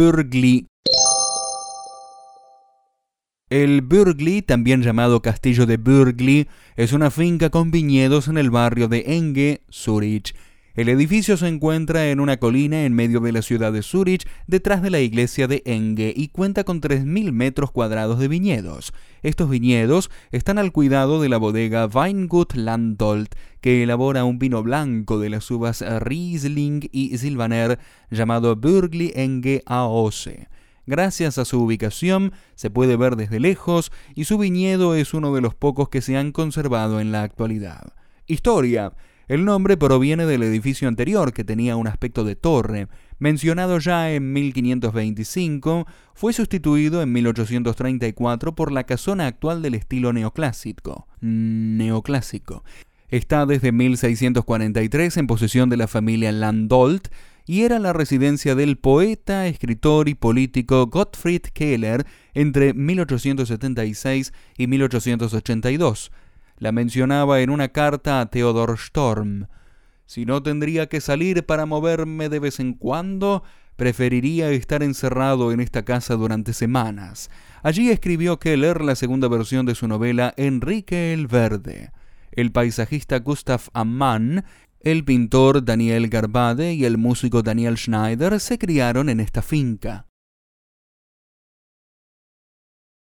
Burgli. El Burgli, también llamado Castillo de Burgli, es una finca con viñedos en el barrio de Enge, Zurich. El edificio se encuentra en una colina en medio de la ciudad de Zurich, detrás de la iglesia de Enge, y cuenta con 3.000 metros cuadrados de viñedos. Estos viñedos están al cuidado de la bodega Weingut Landolt, que elabora un vino blanco de las uvas Riesling y Silvaner llamado Burgli Enge AOC. Gracias a su ubicación se puede ver desde lejos y su viñedo es uno de los pocos que se han conservado en la actualidad. Historia. El nombre proviene del edificio anterior que tenía un aspecto de torre. Mencionado ya en 1525, fue sustituido en 1834 por la casona actual del estilo neoclásico. Neoclásico. Está desde 1643 en posesión de la familia Landolt y era la residencia del poeta, escritor y político Gottfried Keller entre 1876 y 1882 la mencionaba en una carta a Theodor Storm. Si no tendría que salir para moverme de vez en cuando, preferiría estar encerrado en esta casa durante semanas. Allí escribió Keller la segunda versión de su novela Enrique el Verde. El paisajista Gustav Ammann, el pintor Daniel Garbade y el músico Daniel Schneider se criaron en esta finca.